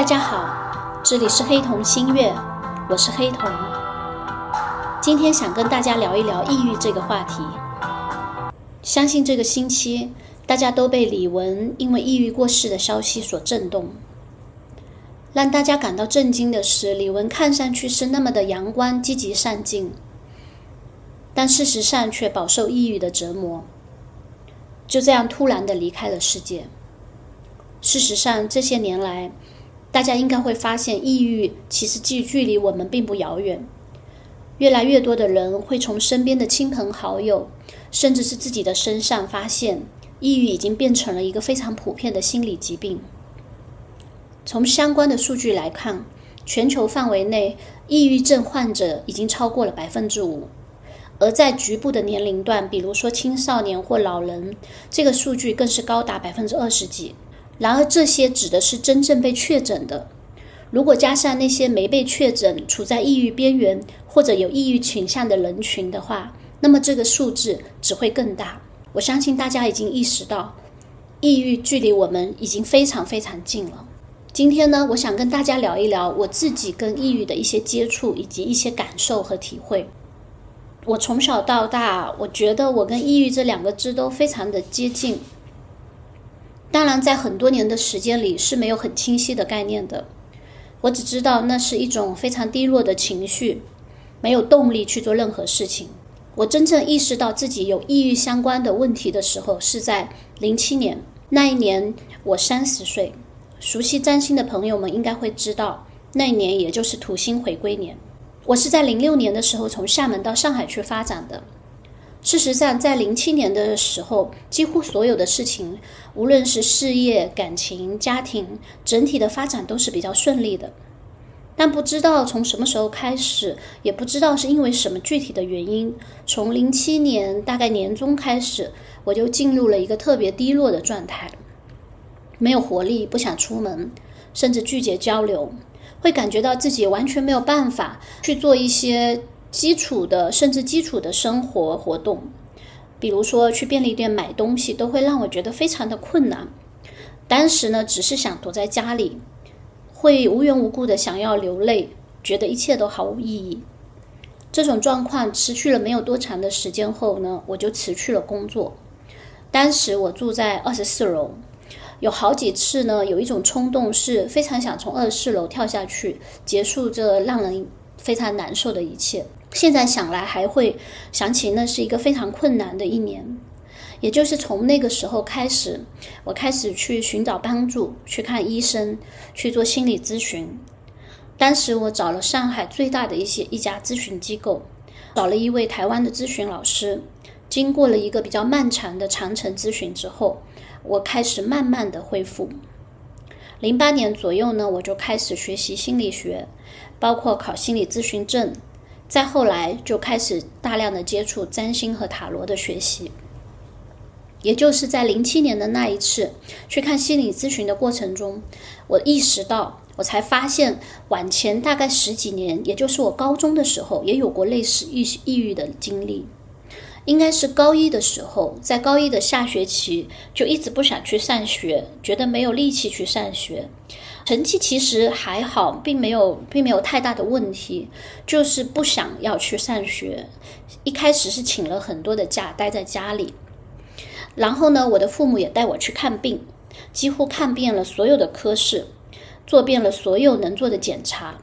大家好，这里是黑瞳星月，我是黑瞳。今天想跟大家聊一聊抑郁这个话题。相信这个星期大家都被李玟因为抑郁过世的消息所震动。让大家感到震惊的是，李玟看上去是那么的阳光、积极、上进，但事实上却饱受抑郁的折磨，就这样突然的离开了世界。事实上，这些年来，大家应该会发现，抑郁其实距距离我们并不遥远。越来越多的人会从身边的亲朋好友，甚至是自己的身上发现，抑郁已经变成了一个非常普遍的心理疾病。从相关的数据来看，全球范围内，抑郁症患者已经超过了百分之五，而在局部的年龄段，比如说青少年或老人，这个数据更是高达百分之二十几。然而，这些指的是真正被确诊的。如果加上那些没被确诊、处在抑郁边缘或者有抑郁倾向的人群的话，那么这个数字只会更大。我相信大家已经意识到，抑郁距离我们已经非常非常近了。今天呢，我想跟大家聊一聊我自己跟抑郁的一些接触以及一些感受和体会。我从小到大，我觉得我跟抑郁这两个字都非常的接近。当然，在很多年的时间里是没有很清晰的概念的。我只知道那是一种非常低落的情绪，没有动力去做任何事情。我真正意识到自己有抑郁相关的问题的时候，是在零七年。那一年我三十岁。熟悉占星的朋友们应该会知道，那一年也就是土星回归年。我是在零六年的时候从厦门到上海去发展的。事实上，在零七年的时候，几乎所有的事情，无论是事业、感情、家庭，整体的发展都是比较顺利的。但不知道从什么时候开始，也不知道是因为什么具体的原因，从零七年大概年中开始，我就进入了一个特别低落的状态，没有活力，不想出门，甚至拒绝交流，会感觉到自己完全没有办法去做一些。基础的，甚至基础的生活活动，比如说去便利店买东西，都会让我觉得非常的困难。当时呢，只是想躲在家里，会无缘无故的想要流泪，觉得一切都毫无意义。这种状况持续了没有多长的时间后呢，我就辞去了工作。当时我住在二十四楼，有好几次呢，有一种冲动是非常想从二十四楼跳下去，结束这让人非常难受的一切。现在想来，还会想起那是一个非常困难的一年。也就是从那个时候开始，我开始去寻找帮助，去看医生，去做心理咨询。当时我找了上海最大的一些一家咨询机构，找了一位台湾的咨询老师。经过了一个比较漫长的长程咨询之后，我开始慢慢的恢复。零八年左右呢，我就开始学习心理学，包括考心理咨询证。再后来就开始大量的接触占星和塔罗的学习，也就是在零七年的那一次去看心理咨询的过程中，我意识到，我才发现往前大概十几年，也就是我高中的时候也有过类似抑抑郁的经历，应该是高一的时候，在高一的下学期就一直不想去上学，觉得没有力气去上学。成绩其实还好，并没有，并没有太大的问题，就是不想要去上学。一开始是请了很多的假，待在家里。然后呢，我的父母也带我去看病，几乎看遍了所有的科室，做遍了所有能做的检查。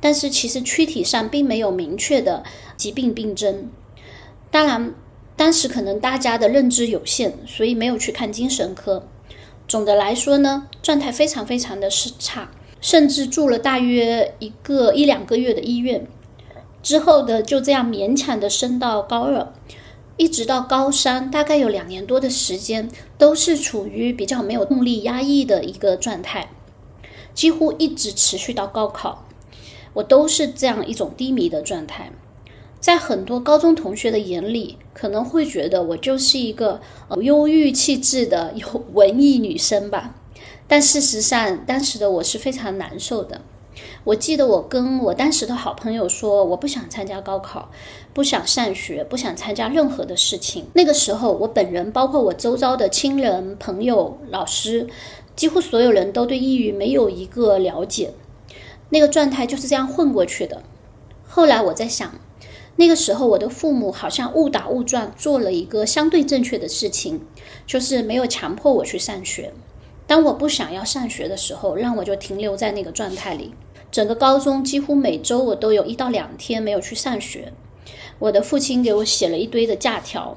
但是其实躯体上并没有明确的疾病病征。当然，当时可能大家的认知有限，所以没有去看精神科。总的来说呢，状态非常非常的是差，甚至住了大约一个一两个月的医院，之后的就这样勉强的升到高二，一直到高三，大概有两年多的时间，都是处于比较没有动力、压抑的一个状态，几乎一直持续到高考，我都是这样一种低迷的状态。在很多高中同学的眼里，可能会觉得我就是一个呃忧郁气质的有文艺女生吧。但事实上，当时的我是非常难受的。我记得我跟我当时的好朋友说，我不想参加高考，不想上学，不想参加任何的事情。那个时候，我本人包括我周遭的亲人、朋友、老师，几乎所有人都对抑郁没有一个了解，那个状态就是这样混过去的。后来我在想，那个时候我的父母好像误打误撞做了一个相对正确的事情，就是没有强迫我去上学。当我不想要上学的时候，让我就停留在那个状态里。整个高中几乎每周我都有一到两天没有去上学。我的父亲给我写了一堆的假条。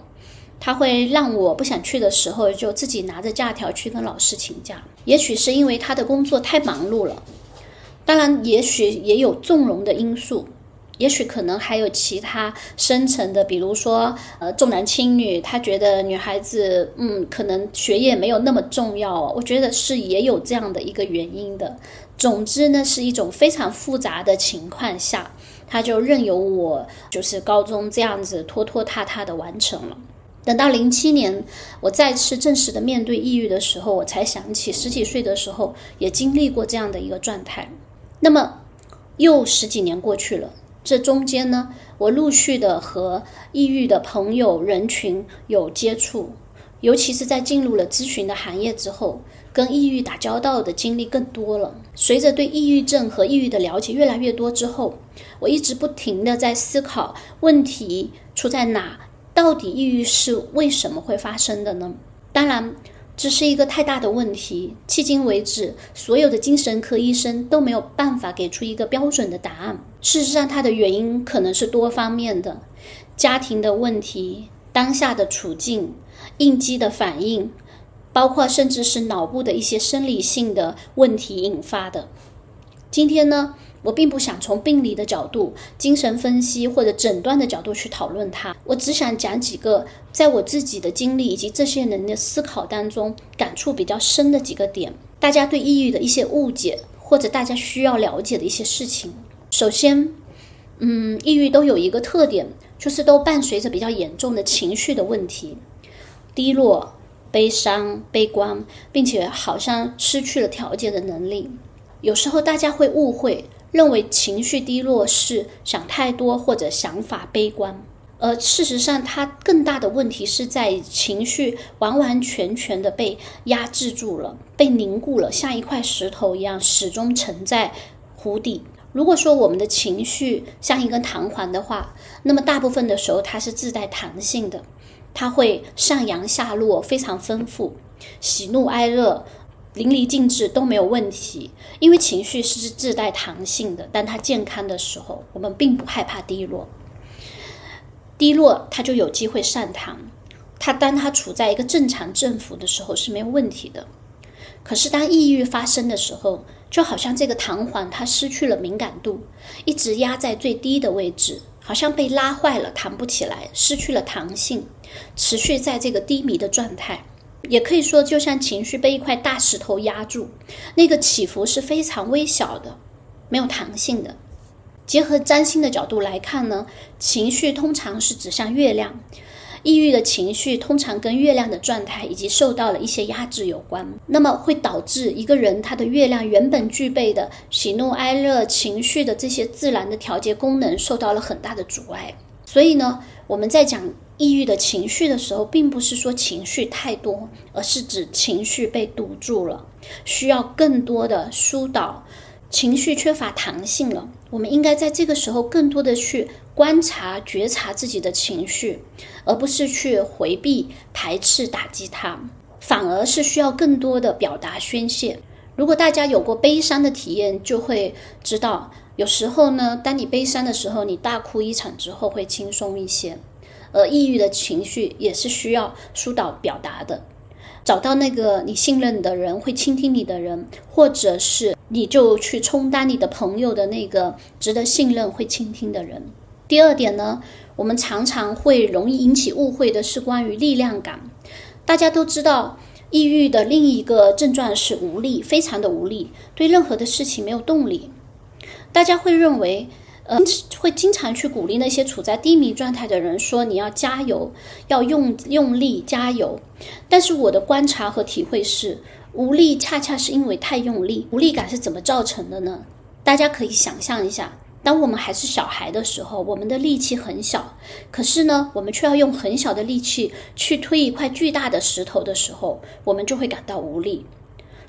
他会让我不想去的时候，就自己拿着假条去跟老师请假。也许是因为他的工作太忙碌了，当然，也许也有纵容的因素，也许可能还有其他深层的，比如说，呃，重男轻女，他觉得女孩子，嗯，可能学业没有那么重要。我觉得是也有这样的一个原因的。总之呢，是一种非常复杂的情况下，他就任由我就是高中这样子拖拖沓沓的完成了。等到零七年，我再次正式的面对抑郁的时候，我才想起十几岁的时候也经历过这样的一个状态。那么，又十几年过去了，这中间呢，我陆续的和抑郁的朋友人群有接触，尤其是在进入了咨询的行业之后，跟抑郁打交道的经历更多了。随着对抑郁症和抑郁的了解越来越多之后，我一直不停的在思考问题出在哪。到底抑郁是为什么会发生的呢？当然，这是一个太大的问题。迄今为止，所有的精神科医生都没有办法给出一个标准的答案。事实上，它的原因可能是多方面的：家庭的问题、当下的处境、应激的反应，包括甚至是脑部的一些生理性的问题引发的。今天呢？我并不想从病理的角度、精神分析或者诊断的角度去讨论它。我只想讲几个在我自己的经历以及这些人的思考当中感触比较深的几个点，大家对抑郁的一些误解，或者大家需要了解的一些事情。首先，嗯，抑郁都有一个特点，就是都伴随着比较严重的情绪的问题，低落、悲伤、悲观，并且好像失去了调节的能力。有时候大家会误会。认为情绪低落是想太多或者想法悲观，而事实上，它更大的问题是在情绪完完全全的被压制住了，被凝固了，像一块石头一样始终沉在湖底。如果说我们的情绪像一根弹簧的话，那么大部分的时候它是自带弹性的，它会上扬下落，非常丰富，喜怒哀乐。淋漓尽致都没有问题，因为情绪是自带弹性的。当它健康的时候，我们并不害怕低落。低落它就有机会上弹，它当它处在一个正常振幅的时候是没有问题的。可是当抑郁发生的时候，就好像这个弹簧它失去了敏感度，一直压在最低的位置，好像被拉坏了，弹不起来，失去了弹性，持续在这个低迷的状态。也可以说，就像情绪被一块大石头压住，那个起伏是非常微小的，没有弹性的。结合占星的角度来看呢，情绪通常是指向月亮，抑郁的情绪通常跟月亮的状态以及受到了一些压制有关，那么会导致一个人他的月亮原本具备的喜怒哀乐情绪的这些自然的调节功能受到了很大的阻碍。所以呢，我们在讲。抑郁的情绪的时候，并不是说情绪太多，而是指情绪被堵住了，需要更多的疏导，情绪缺乏弹性了。我们应该在这个时候更多的去观察、觉察自己的情绪，而不是去回避、排斥、打击它，反而是需要更多的表达、宣泄。如果大家有过悲伤的体验，就会知道，有时候呢，当你悲伤的时候，你大哭一场之后会轻松一些。而抑郁的情绪也是需要疏导表达的，找到那个你信任的人，会倾听你的人，或者是你就去充当你的朋友的那个值得信任、会倾听的人。第二点呢，我们常常会容易引起误会的是关于力量感。大家都知道，抑郁的另一个症状是无力，非常的无力，对任何的事情没有动力。大家会认为。呃，会经常去鼓励那些处在低迷状态的人，说你要加油，要用用力加油。但是我的观察和体会是，无力恰恰是因为太用力。无力感是怎么造成的呢？大家可以想象一下，当我们还是小孩的时候，我们的力气很小，可是呢，我们却要用很小的力气去推一块巨大的石头的时候，我们就会感到无力。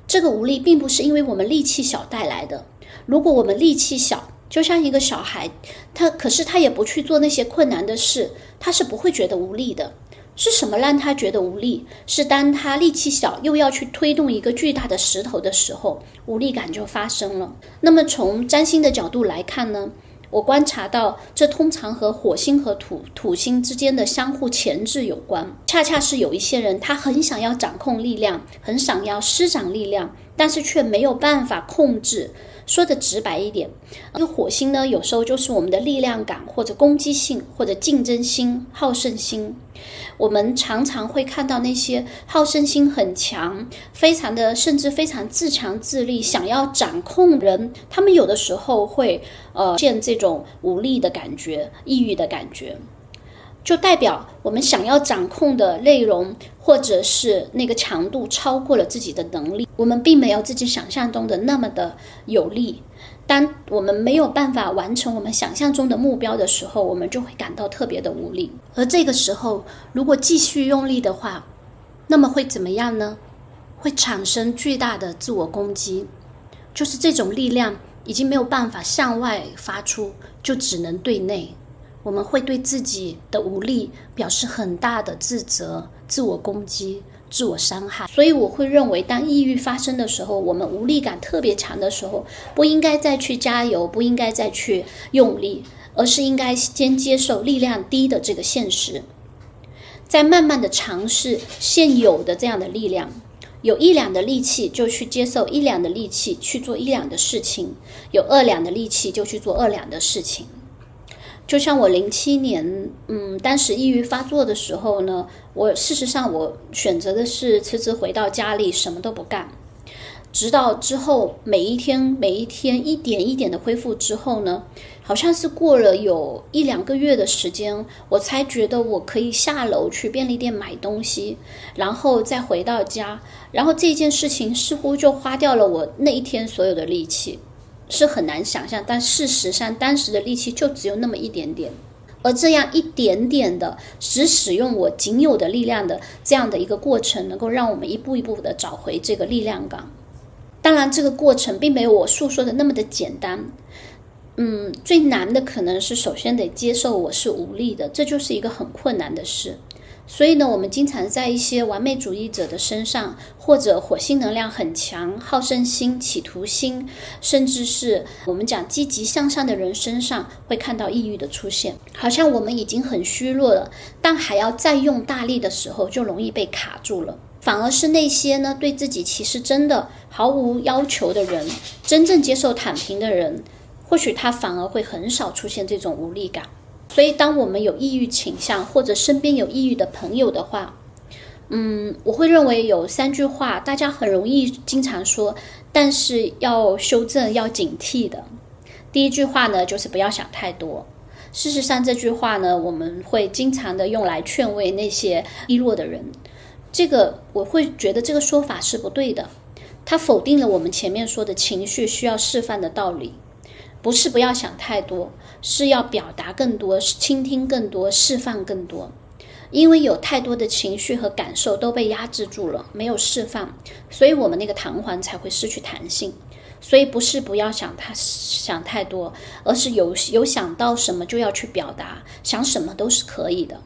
这个无力并不是因为我们力气小带来的。如果我们力气小，就像一个小孩，他可是他也不去做那些困难的事，他是不会觉得无力的。是什么让他觉得无力？是当他力气小又要去推动一个巨大的石头的时候，无力感就发生了。那么从占星的角度来看呢？我观察到，这通常和火星和土土星之间的相互钳制有关。恰恰是有一些人，他很想要掌控力量，很想要施展力量，但是却没有办法控制。说的直白一点，这个火星呢，有时候就是我们的力量感，或者攻击性，或者竞争心、好胜心。我们常常会看到那些好胜心很强、非常的，甚至非常自强自立，想要掌控人。他们有的时候会呃，现这种无力的感觉、抑郁的感觉。就代表我们想要掌控的内容，或者是那个强度超过了自己的能力，我们并没有自己想象中的那么的有力。当我们没有办法完成我们想象中的目标的时候，我们就会感到特别的无力。而这个时候，如果继续用力的话，那么会怎么样呢？会产生巨大的自我攻击，就是这种力量已经没有办法向外发出，就只能对内。我们会对自己的无力表示很大的自责、自我攻击、自我伤害，所以我会认为，当抑郁发生的时候，我们无力感特别强的时候，不应该再去加油，不应该再去用力，而是应该先接受力量低的这个现实，再慢慢的尝试现有的这样的力量，有一两的力气就去接受一两的力气去做一两的事情，有二两的力气就去做二两的事情。就像我零七年，嗯，当时抑郁发作的时候呢，我事实上我选择的是辞职回到家里，什么都不干，直到之后每一天每一天一点一点的恢复之后呢，好像是过了有一两个月的时间，我才觉得我可以下楼去便利店买东西，然后再回到家，然后这件事情似乎就花掉了我那一天所有的力气。是很难想象，但事实上，当时的力气就只有那么一点点，而这样一点点的只使用我仅有的力量的这样的一个过程，能够让我们一步一步的找回这个力量感。当然，这个过程并没有我诉说的那么的简单。嗯，最难的可能是首先得接受我是无力的，这就是一个很困难的事。所以呢，我们经常在一些完美主义者的身上，或者火星能量很强、好胜心、企图心，甚至是我们讲积极向上的人身上，会看到抑郁的出现。好像我们已经很虚弱了，但还要再用大力的时候，就容易被卡住了。反而是那些呢，对自己其实真的毫无要求的人，真正接受躺平的人，或许他反而会很少出现这种无力感。所以，当我们有抑郁倾向，或者身边有抑郁的朋友的话，嗯，我会认为有三句话，大家很容易经常说，但是要修正、要警惕的。第一句话呢，就是不要想太多。事实上，这句话呢，我们会经常的用来劝慰那些低落的人。这个我会觉得这个说法是不对的，它否定了我们前面说的情绪需要释放的道理。不是不要想太多，是要表达更多，倾听更多，释放更多。因为有太多的情绪和感受都被压制住了，没有释放，所以我们那个弹簧才会失去弹性。所以不是不要想太想太多，而是有有想到什么就要去表达，想什么都是可以的。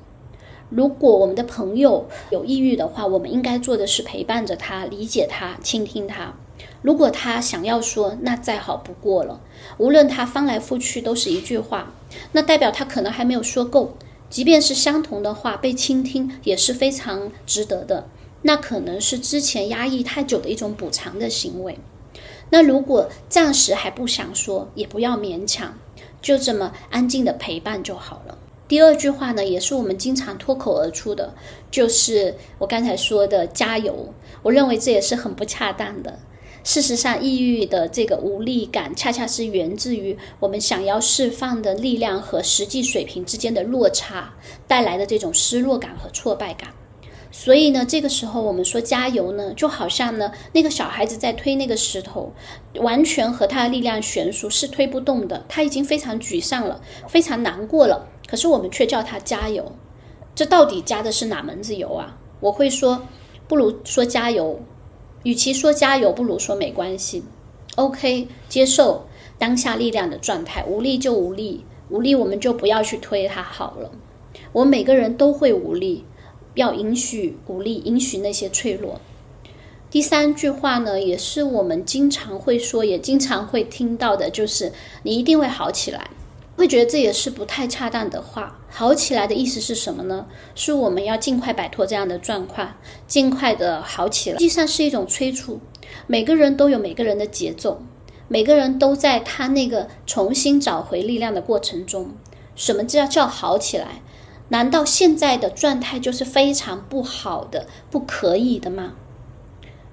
如果我们的朋友有抑郁的话，我们应该做的是陪伴着他，理解他，倾听他。如果他想要说，那再好不过了。无论他翻来覆去都是一句话，那代表他可能还没有说够。即便是相同的话，被倾听也是非常值得的。那可能是之前压抑太久的一种补偿的行为。那如果暂时还不想说，也不要勉强，就这么安静的陪伴就好了。第二句话呢，也是我们经常脱口而出的，就是我刚才说的“加油”。我认为这也是很不恰当的。事实上，抑郁的这个无力感，恰恰是源自于我们想要释放的力量和实际水平之间的落差带来的这种失落感和挫败感。所以呢，这个时候我们说加油呢，就好像呢那个小孩子在推那个石头，完全和他的力量悬殊，是推不动的。他已经非常沮丧了，非常难过了。可是我们却叫他加油，这到底加的是哪门子油啊？我会说，不如说加油。与其说加油，不如说没关系。OK，接受当下力量的状态，无力就无力，无力我们就不要去推它好了。我们每个人都会无力，要允许无力，允许那些脆弱。第三句话呢，也是我们经常会说，也经常会听到的，就是你一定会好起来。会觉得这也是不太恰当的话。好起来的意思是什么呢？是我们要尽快摆脱这样的状况，尽快的好起来。实际上是一种催促。每个人都有每个人的节奏，每个人都在他那个重新找回力量的过程中。什么叫叫好起来？难道现在的状态就是非常不好的、不可以的吗？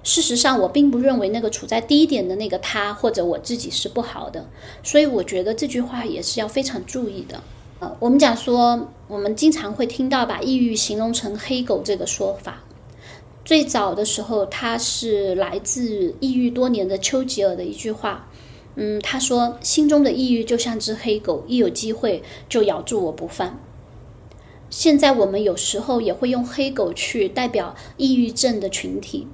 事实上，我并不认为那个处在低点的那个他或者我自己是不好的，所以我觉得这句话也是要非常注意的。呃，我们讲说，我们经常会听到把抑郁形容成“黑狗”这个说法。最早的时候，它是来自抑郁多年的丘吉尔的一句话。嗯，他说：“心中的抑郁就像只黑狗，一有机会就咬住我不放。”现在我们有时候也会用黑狗去代表抑郁症的群体。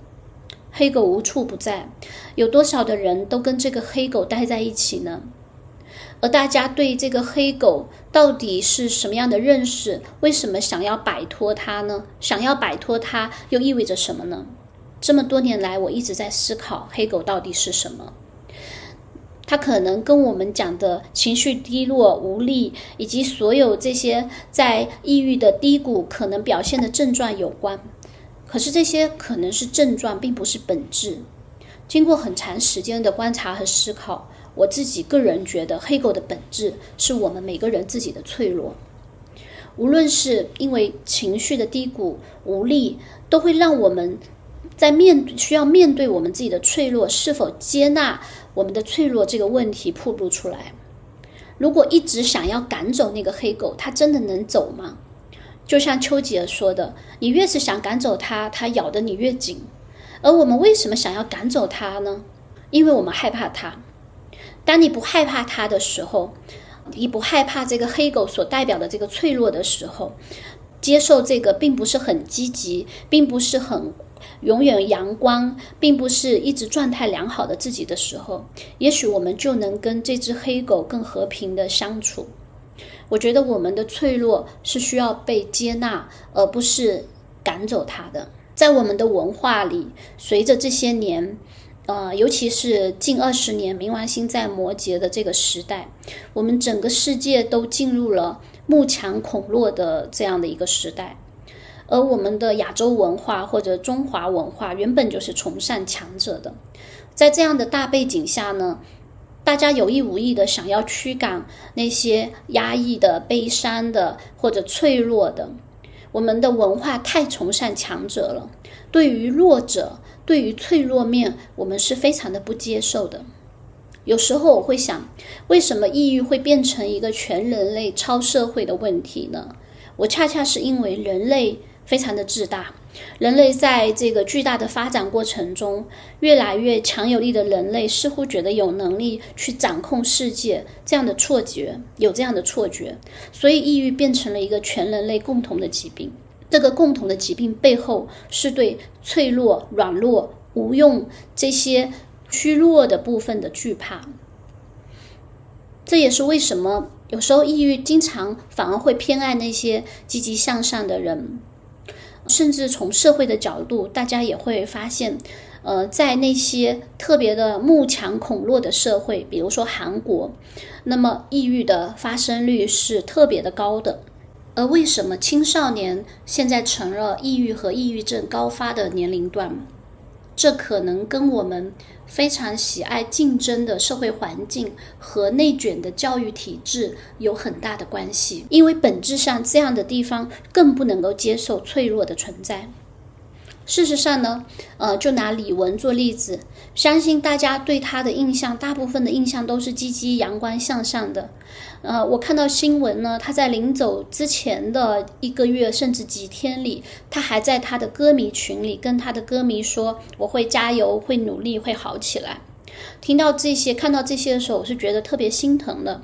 黑狗无处不在，有多少的人都跟这个黑狗待在一起呢？而大家对这个黑狗到底是什么样的认识？为什么想要摆脱它呢？想要摆脱它又意味着什么呢？这么多年来，我一直在思考黑狗到底是什么。它可能跟我们讲的情绪低落、无力，以及所有这些在抑郁的低谷可能表现的症状有关。可是这些可能是症状，并不是本质。经过很长时间的观察和思考，我自己个人觉得，黑狗的本质是我们每个人自己的脆弱。无论是因为情绪的低谷、无力，都会让我们在面需要面对我们自己的脆弱，是否接纳我们的脆弱这个问题暴露出来。如果一直想要赶走那个黑狗，它真的能走吗？就像丘吉尔说的：“你越是想赶走它，它咬得你越紧。”而我们为什么想要赶走它呢？因为我们害怕它。当你不害怕它的时候，你不害怕这个黑狗所代表的这个脆弱的时候，接受这个并不是很积极，并不是很永远阳光，并不是一直状态良好的自己的时候，也许我们就能跟这只黑狗更和平的相处。我觉得我们的脆弱是需要被接纳，而不是赶走它的。在我们的文化里，随着这些年，呃，尤其是近二十年冥王星在摩羯的这个时代，我们整个世界都进入了慕强恐弱的这样的一个时代。而我们的亚洲文化或者中华文化原本就是崇尚强者的，在这样的大背景下呢？大家有意无意的想要驱赶那些压抑的、悲伤的或者脆弱的。我们的文化太崇尚强者了，对于弱者、对于脆弱面，我们是非常的不接受的。有时候我会想，为什么抑郁会变成一个全人类、超社会的问题呢？我恰恰是因为人类非常的自大。人类在这个巨大的发展过程中，越来越强有力的人类似乎觉得有能力去掌控世界，这样的错觉，有这样的错觉，所以抑郁变成了一个全人类共同的疾病。这个共同的疾病背后是对脆弱、软弱、无用这些虚弱的部分的惧怕。这也是为什么有时候抑郁经常反而会偏爱那些积极向上的人。甚至从社会的角度，大家也会发现，呃，在那些特别的慕强恐弱的社会，比如说韩国，那么抑郁的发生率是特别的高的。而为什么青少年现在成了抑郁和抑郁症高发的年龄段？这可能跟我们非常喜爱竞争的社会环境和内卷的教育体制有很大的关系，因为本质上这样的地方更不能够接受脆弱的存在。事实上呢，呃，就拿李玟做例子，相信大家对她的印象，大部分的印象都是积极、阳光、向上的。呃，我看到新闻呢，她在临走之前的一个月甚至几天里，他还在他的歌迷群里跟他的歌迷说：“我会加油，会努力，会好起来。”听到这些，看到这些的时候，我是觉得特别心疼的。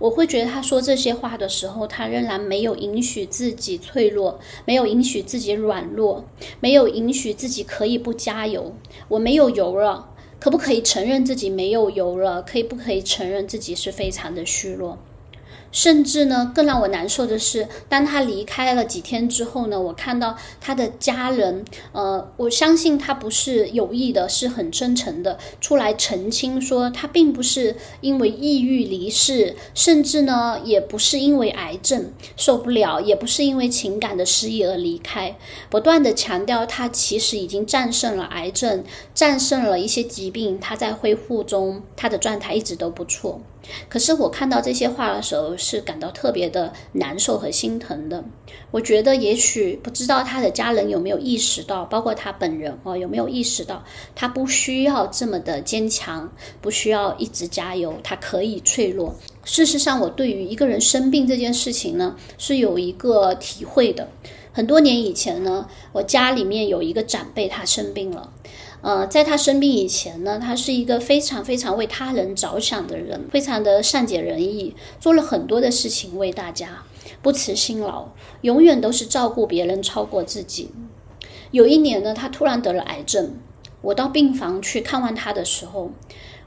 我会觉得他说这些话的时候，他仍然没有允许自己脆弱，没有允许自己软弱，没有允许自己可以不加油。我没有油了，可不可以承认自己没有油了？可以不可以承认自己是非常的虚弱？甚至呢，更让我难受的是，当他离开了几天之后呢，我看到他的家人，呃，我相信他不是有意的，是很真诚的出来澄清说，他并不是因为抑郁离世，甚至呢，也不是因为癌症受不了，也不是因为情感的失意而离开，不断的强调他其实已经战胜了癌症，战胜了一些疾病，他在恢复中，他的状态一直都不错。可是我看到这些话的时候，是感到特别的难受和心疼的。我觉得，也许不知道他的家人有没有意识到，包括他本人哦，有没有意识到，他不需要这么的坚强，不需要一直加油，他可以脆弱。事实上，我对于一个人生病这件事情呢，是有一个体会的。很多年以前呢，我家里面有一个长辈，他生病了。呃，在他生病以前呢，他是一个非常非常为他人着想的人，非常的善解人意，做了很多的事情为大家，不辞辛劳，永远都是照顾别人超过自己。有一年呢，他突然得了癌症，我到病房去看望他的时候，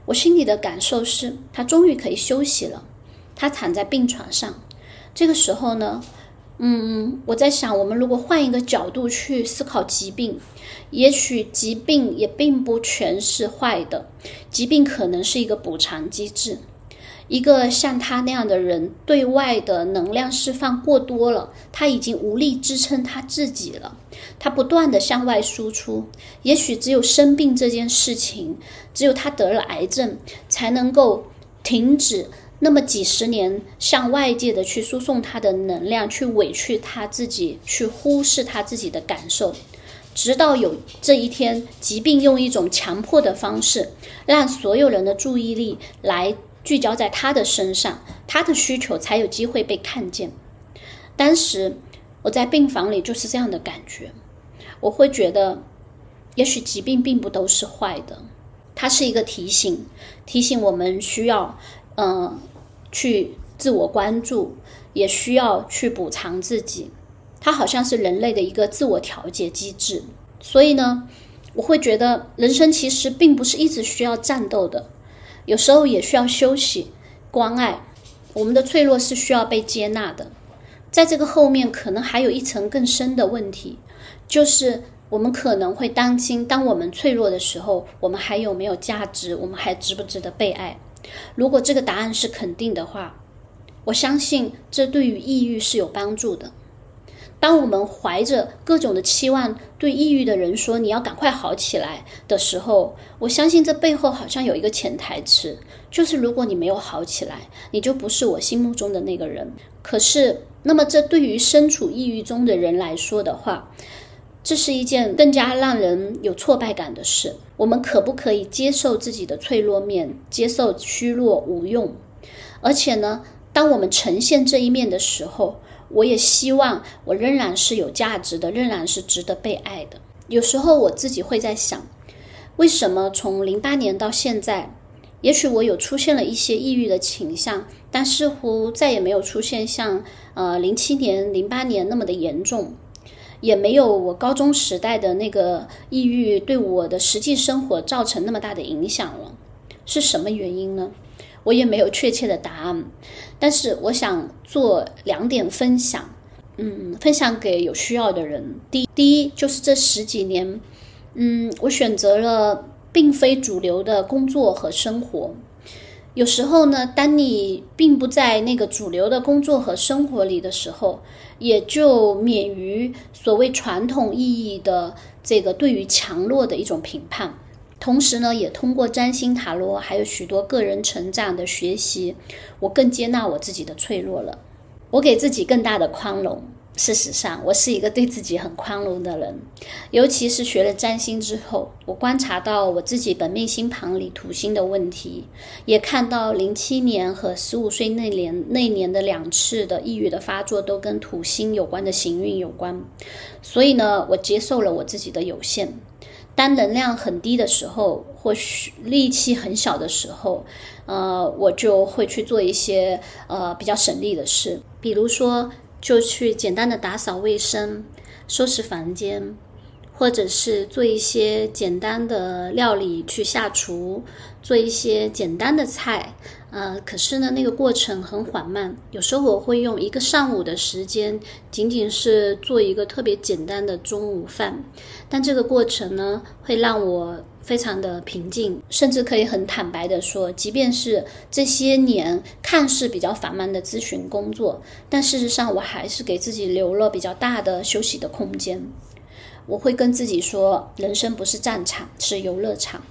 我心里的感受是他终于可以休息了，他躺在病床上。这个时候呢，嗯，我在想，我们如果换一个角度去思考疾病。也许疾病也并不全是坏的，疾病可能是一个补偿机制。一个像他那样的人，对外的能量释放过多了，他已经无力支撑他自己了。他不断的向外输出，也许只有生病这件事情，只有他得了癌症，才能够停止那么几十年向外界的去输送他的能量，去委屈他自己，去忽视他自己的感受。直到有这一天，疾病用一种强迫的方式，让所有人的注意力来聚焦在他的身上，他的需求才有机会被看见。当时我在病房里就是这样的感觉，我会觉得，也许疾病并不都是坏的，它是一个提醒，提醒我们需要，嗯，去自我关注，也需要去补偿自己。它好像是人类的一个自我调节机制，所以呢，我会觉得人生其实并不是一直需要战斗的，有时候也需要休息、关爱。我们的脆弱是需要被接纳的。在这个后面，可能还有一层更深的问题，就是我们可能会担心，当我们脆弱的时候，我们还有没有价值？我们还值不值得被爱？如果这个答案是肯定的话，我相信这对于抑郁是有帮助的。当我们怀着各种的期望对抑郁的人说“你要赶快好起来”的时候，我相信这背后好像有一个潜台词，就是如果你没有好起来，你就不是我心目中的那个人。可是，那么这对于身处抑郁中的人来说的话，这是一件更加让人有挫败感的事。我们可不可以接受自己的脆弱面，接受虚弱无用？而且呢，当我们呈现这一面的时候，我也希望我仍然是有价值的，仍然是值得被爱的。有时候我自己会在想，为什么从零八年到现在，也许我有出现了一些抑郁的倾向，但似乎再也没有出现像呃零七年、零八年那么的严重，也没有我高中时代的那个抑郁对我的实际生活造成那么大的影响了。是什么原因呢？我也没有确切的答案。但是我想做两点分享，嗯，分享给有需要的人。第第一就是这十几年，嗯，我选择了并非主流的工作和生活。有时候呢，当你并不在那个主流的工作和生活里的时候，也就免于所谓传统意义的这个对于强弱的一种评判。同时呢，也通过占星塔罗，还有许多个人成长的学习，我更接纳我自己的脆弱了。我给自己更大的宽容。事实上，我是一个对自己很宽容的人。尤其是学了占星之后，我观察到我自己本命星盘里土星的问题，也看到零七年和十五岁那年那年的两次的抑郁的发作都跟土星有关的行运有关。所以呢，我接受了我自己的有限。当能量很低的时候，或许力气很小的时候，呃，我就会去做一些呃比较省力的事，比如说就去简单的打扫卫生、收拾房间，或者是做一些简单的料理去下厨，做一些简单的菜。呃，可是呢，那个过程很缓慢。有时候我会用一个上午的时间，仅仅是做一个特别简单的中午饭，但这个过程呢，会让我非常的平静，甚至可以很坦白的说，即便是这些年看似比较繁忙的咨询工作，但事实上我还是给自己留了比较大的休息的空间。我会跟自己说，人生不是战场，是游乐场。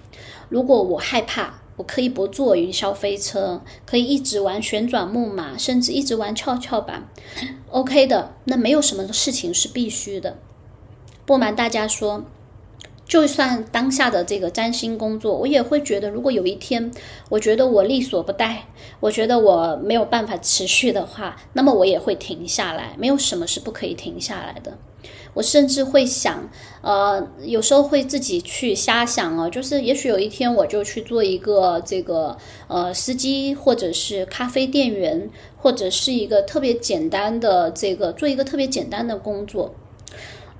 如果我害怕，我可以不坐云霄飞车，可以一直玩旋转木马，甚至一直玩跷跷板，OK 的。那没有什么事情是必须的。不瞒大家说，就算当下的这个占星工作，我也会觉得，如果有一天我觉得我力所不逮，我觉得我没有办法持续的话，那么我也会停下来。没有什么是不可以停下来的。我甚至会想，呃，有时候会自己去瞎想啊，就是也许有一天我就去做一个这个呃司机，或者是咖啡店员，或者是一个特别简单的这个做一个特别简单的工作。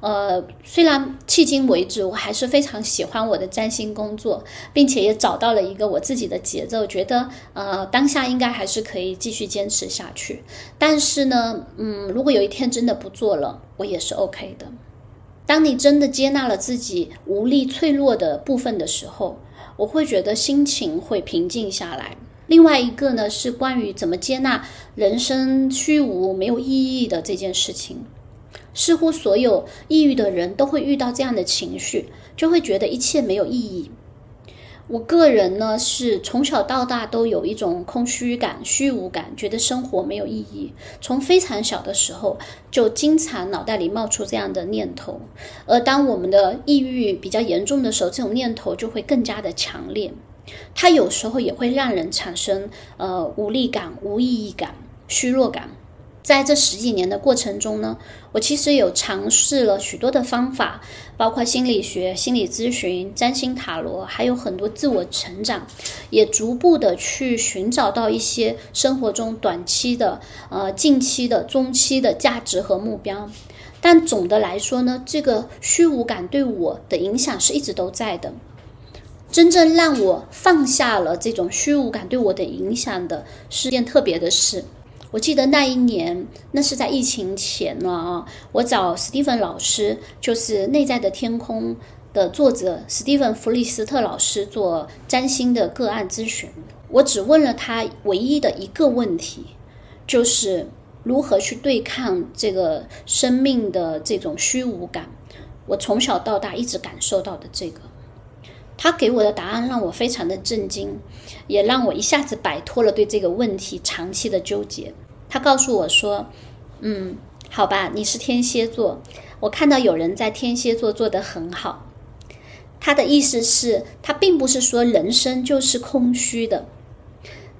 呃，虽然迄今为止我还是非常喜欢我的占星工作，并且也找到了一个我自己的节奏，觉得呃当下应该还是可以继续坚持下去。但是呢，嗯，如果有一天真的不做了，我也是 OK 的。当你真的接纳了自己无力、脆弱的部分的时候，我会觉得心情会平静下来。另外一个呢，是关于怎么接纳人生虚无、没有意义的这件事情。似乎所有抑郁的人都会遇到这样的情绪，就会觉得一切没有意义。我个人呢是从小到大都有一种空虚感、虚无感，觉得生活没有意义。从非常小的时候就经常脑袋里冒出这样的念头，而当我们的抑郁比较严重的时候，这种念头就会更加的强烈。它有时候也会让人产生呃无力感、无意义感、虚弱感。在这十几年的过程中呢，我其实有尝试了许多的方法，包括心理学、心理咨询、占星塔罗，还有很多自我成长，也逐步的去寻找到一些生活中短期的、呃近期的、中期的价值和目标。但总的来说呢，这个虚无感对我的影响是一直都在的。真正让我放下了这种虚无感对我的影响的是件特别的事。我记得那一年，那是在疫情前了啊。我找史蒂芬老师，就是《内在的天空》的作者史蒂芬·弗里斯特老师做占星的个案咨询。我只问了他唯一的一个问题，就是如何去对抗这个生命的这种虚无感。我从小到大一直感受到的这个，他给我的答案让我非常的震惊，也让我一下子摆脱了对这个问题长期的纠结。他告诉我说：“嗯，好吧，你是天蝎座。我看到有人在天蝎座做得很好。他的意思是，他并不是说人生就是空虚的。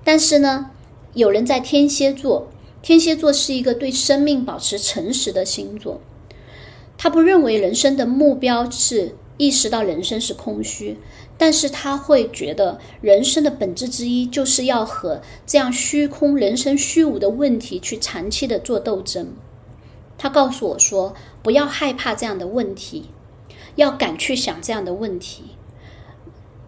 但是呢，有人在天蝎座，天蝎座是一个对生命保持诚实的星座。他不认为人生的目标是意识到人生是空虚。”但是他会觉得，人生的本质之一就是要和这样虚空、人生虚无的问题去长期的做斗争。他告诉我说：“不要害怕这样的问题，要敢去想这样的问题。”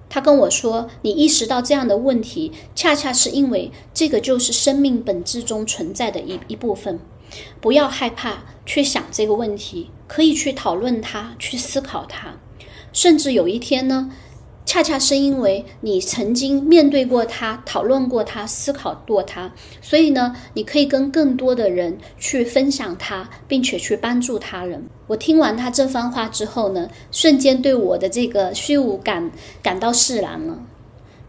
他跟我说：“你意识到这样的问题，恰恰是因为这个就是生命本质中存在的一一部分。不要害怕去想这个问题，可以去讨论它，去思考它，甚至有一天呢。”恰恰是因为你曾经面对过他、讨论过他、思考过他，所以呢，你可以跟更多的人去分享他，并且去帮助他人。我听完他这番话之后呢，瞬间对我的这个虚无感感到释然了。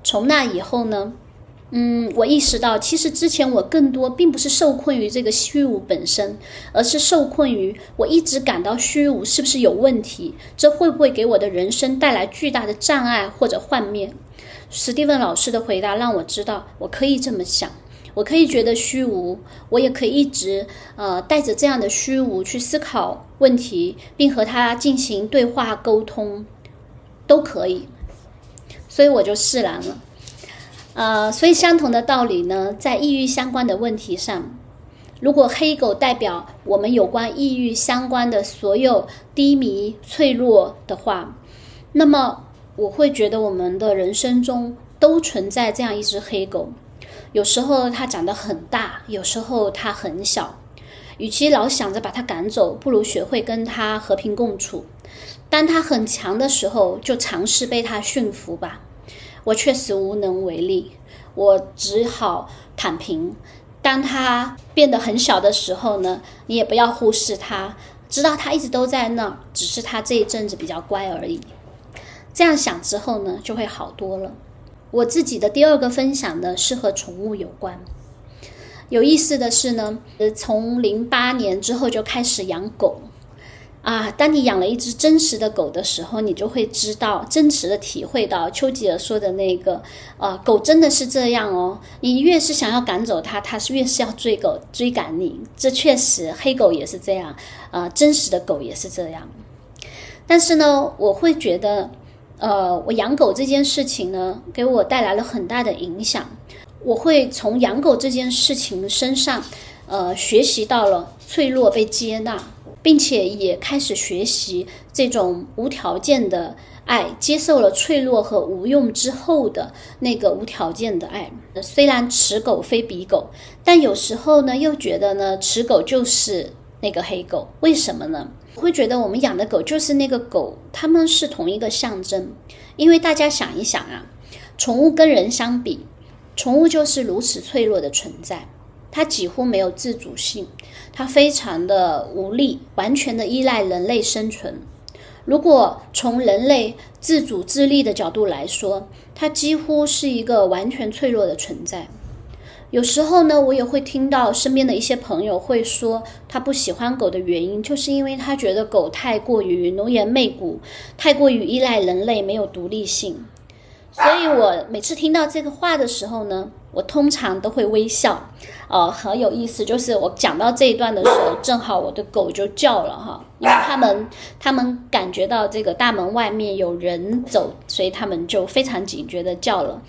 从那以后呢。嗯，我意识到，其实之前我更多并不是受困于这个虚无本身，而是受困于我一直感到虚无是不是有问题？这会不会给我的人生带来巨大的障碍或者幻灭？史蒂芬老师的回答让我知道，我可以这么想，我可以觉得虚无，我也可以一直呃带着这样的虚无去思考问题，并和他进行对话沟通，都可以。所以我就释然了。呃，所以相同的道理呢，在抑郁相关的问题上，如果黑狗代表我们有关抑郁相关的所有低迷、脆弱的话，那么我会觉得我们的人生中都存在这样一只黑狗。有时候它长得很大，有时候它很小。与其老想着把它赶走，不如学会跟它和平共处。当它很强的时候，就尝试被它驯服吧。我确实无能为力，我只好躺平。当他变得很小的时候呢，你也不要忽视他，知道他一直都在那儿，只是他这一阵子比较乖而已。这样想之后呢，就会好多了。我自己的第二个分享呢，是和宠物有关。有意思的是呢，呃，从零八年之后就开始养狗。啊，当你养了一只真实的狗的时候，你就会知道，真实的体会到丘吉尔说的那个，呃，狗真的是这样哦。你越是想要赶走它，它是越是要追狗追赶你。这确实，黑狗也是这样，呃，真实的狗也是这样。但是呢，我会觉得，呃，我养狗这件事情呢，给我带来了很大的影响。我会从养狗这件事情身上，呃，学习到了脆弱被接纳。并且也开始学习这种无条件的爱，接受了脆弱和无用之后的那个无条件的爱。虽然持狗非彼狗，但有时候呢，又觉得呢，持狗就是那个黑狗。为什么呢？会觉得我们养的狗就是那个狗，它们是同一个象征。因为大家想一想啊，宠物跟人相比，宠物就是如此脆弱的存在。它几乎没有自主性，它非常的无力，完全的依赖人类生存。如果从人类自主自立的角度来说，它几乎是一个完全脆弱的存在。有时候呢，我也会听到身边的一些朋友会说，他不喜欢狗的原因，就是因为他觉得狗太过于浓颜媚骨，太过于依赖人类，没有独立性。所以我每次听到这个话的时候呢，我通常都会微笑，呃，很有意思。就是我讲到这一段的时候，正好我的狗就叫了哈，因为他们他们感觉到这个大门外面有人走，所以他们就非常警觉的叫了，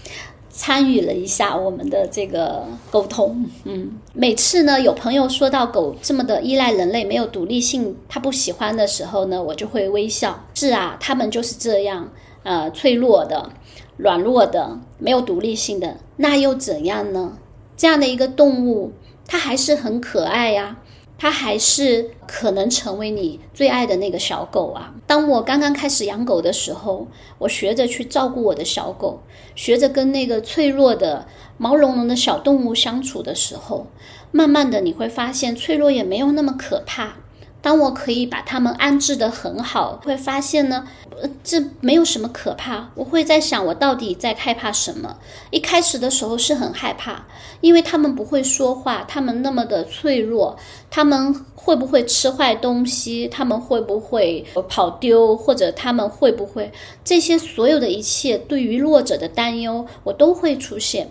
参与了一下我们的这个沟通。嗯，每次呢有朋友说到狗这么的依赖人类，没有独立性，他不喜欢的时候呢，我就会微笑。是啊，他们就是这样，呃，脆弱的。软弱的、没有独立性的，那又怎样呢？这样的一个动物，它还是很可爱呀，它还是可能成为你最爱的那个小狗啊。当我刚刚开始养狗的时候，我学着去照顾我的小狗，学着跟那个脆弱的毛茸茸的小动物相处的时候，慢慢的你会发现，脆弱也没有那么可怕。当我可以把它们安置的很好，会发现呢，呃，这没有什么可怕。我会在想，我到底在害怕什么？一开始的时候是很害怕，因为他们不会说话，他们那么的脆弱，他们会不会吃坏东西？他们会不会跑丢？或者他们会不会这些所有的一切对于弱者的担忧，我都会出现。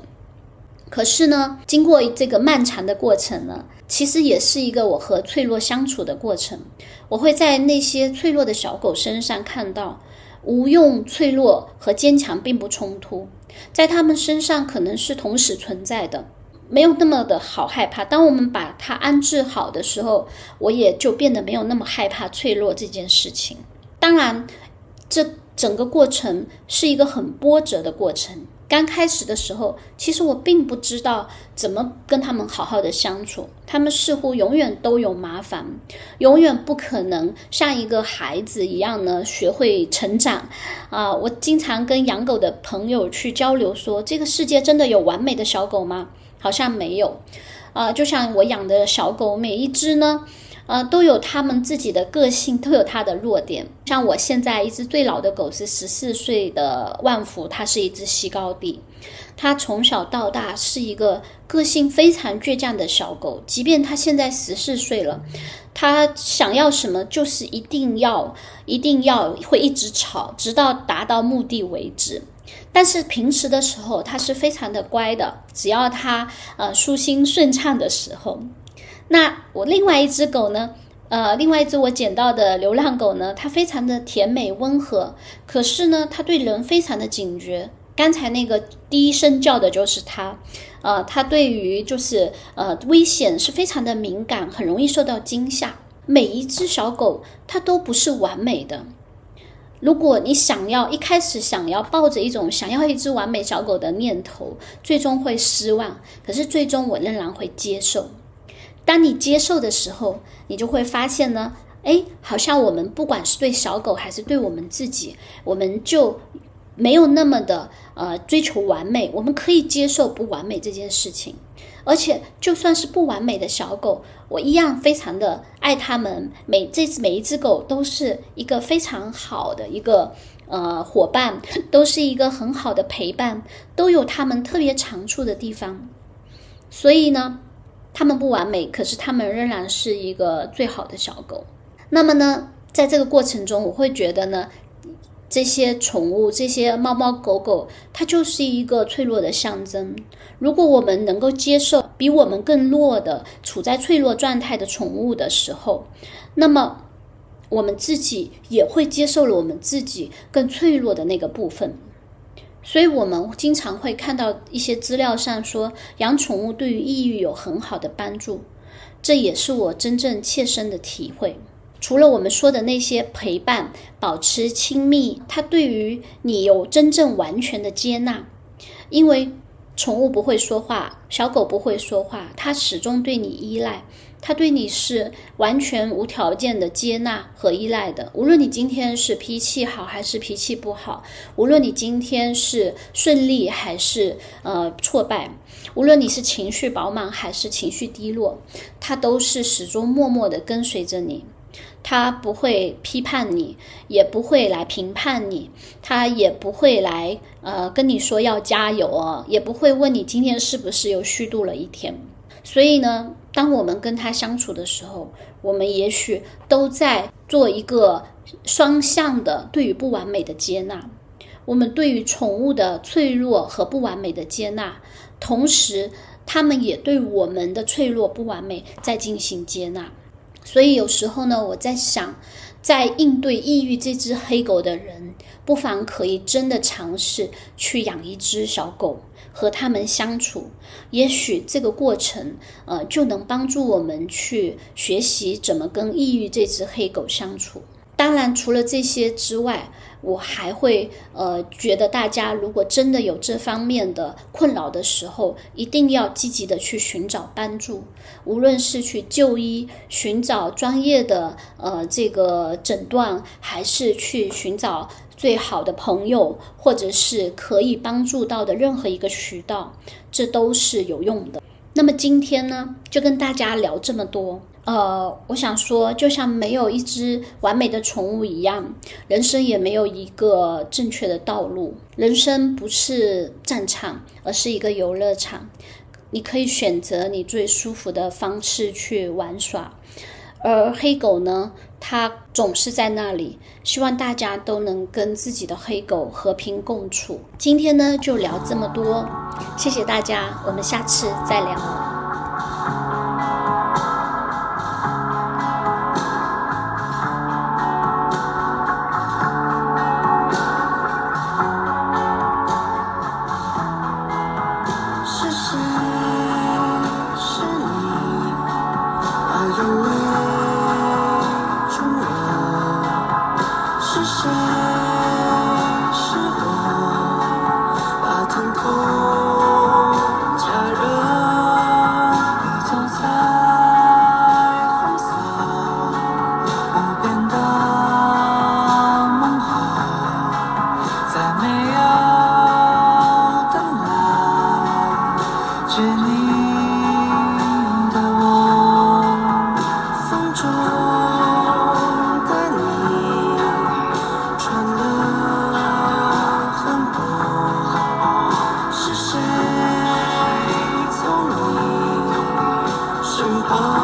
可是呢，经过这个漫长的过程呢。其实也是一个我和脆弱相处的过程。我会在那些脆弱的小狗身上看到，无用、脆弱和坚强并不冲突，在它们身上可能是同时存在的，没有那么的好害怕。当我们把它安置好的时候，我也就变得没有那么害怕脆弱这件事情。当然，这整个过程是一个很波折的过程。刚开始的时候，其实我并不知道怎么跟他们好好的相处。他们似乎永远都有麻烦，永远不可能像一个孩子一样呢学会成长。啊，我经常跟养狗的朋友去交流，说这个世界真的有完美的小狗吗？好像没有。啊，就像我养的小狗，每一只呢。呃，都有他们自己的个性，都有它的弱点。像我现在一只最老的狗是十四岁的万福，它是一只西高地。它从小到大是一个个性非常倔强的小狗，即便它现在十四岁了，它想要什么就是一定要，一定要会一直吵，直到达到目的为止。但是平时的时候，它是非常的乖的，只要它呃舒心顺畅的时候。那我另外一只狗呢？呃，另外一只我捡到的流浪狗呢？它非常的甜美温和，可是呢，它对人非常的警觉，刚才那个第一声叫的就是它，呃，它对于就是呃危险是非常的敏感，很容易受到惊吓。每一只小狗它都不是完美的。如果你想要一开始想要抱着一种想要一只完美小狗的念头，最终会失望。可是最终我仍然会接受。当你接受的时候，你就会发现呢，哎，好像我们不管是对小狗还是对我们自己，我们就没有那么的呃追求完美，我们可以接受不完美这件事情。而且就算是不完美的小狗，我一样非常的爱它们。每这次每一只狗都是一个非常好的一个呃伙伴，都是一个很好的陪伴，都有它们特别长处的地方。所以呢，它们不完美，可是它们仍然是一个最好的小狗。那么呢，在这个过程中，我会觉得呢。这些宠物，这些猫猫狗狗，它就是一个脆弱的象征。如果我们能够接受比我们更弱的、处在脆弱状态的宠物的时候，那么我们自己也会接受了我们自己更脆弱的那个部分。所以，我们经常会看到一些资料上说，养宠物对于抑郁有很好的帮助。这也是我真正切身的体会。除了我们说的那些陪伴、保持亲密，它对于你有真正完全的接纳，因为宠物不会说话，小狗不会说话，它始终对你依赖，他对你是完全无条件的接纳和依赖的。无论你今天是脾气好还是脾气不好，无论你今天是顺利还是呃挫败，无论你是情绪饱满还是情绪低落，他都是始终默默的跟随着你。他不会批判你，也不会来评判你，他也不会来呃跟你说要加油哦，也不会问你今天是不是又虚度了一天。所以呢，当我们跟他相处的时候，我们也许都在做一个双向的对于不完美的接纳。我们对于宠物的脆弱和不完美的接纳，同时他们也对我们的脆弱不完美在进行接纳。所以有时候呢，我在想，在应对抑郁这只黑狗的人，不妨可以真的尝试去养一只小狗，和它们相处。也许这个过程，呃，就能帮助我们去学习怎么跟抑郁这只黑狗相处。当然，除了这些之外，我还会呃觉得大家如果真的有这方面的困扰的时候，一定要积极的去寻找帮助，无论是去就医、寻找专业的呃这个诊断，还是去寻找最好的朋友，或者是可以帮助到的任何一个渠道，这都是有用的。那么今天呢，就跟大家聊这么多。呃，我想说，就像没有一只完美的宠物一样，人生也没有一个正确的道路。人生不是战场，而是一个游乐场。你可以选择你最舒服的方式去玩耍。而黑狗呢，它总是在那里。希望大家都能跟自己的黑狗和平共处。今天呢，就聊这么多，谢谢大家，我们下次再聊。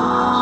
Oh.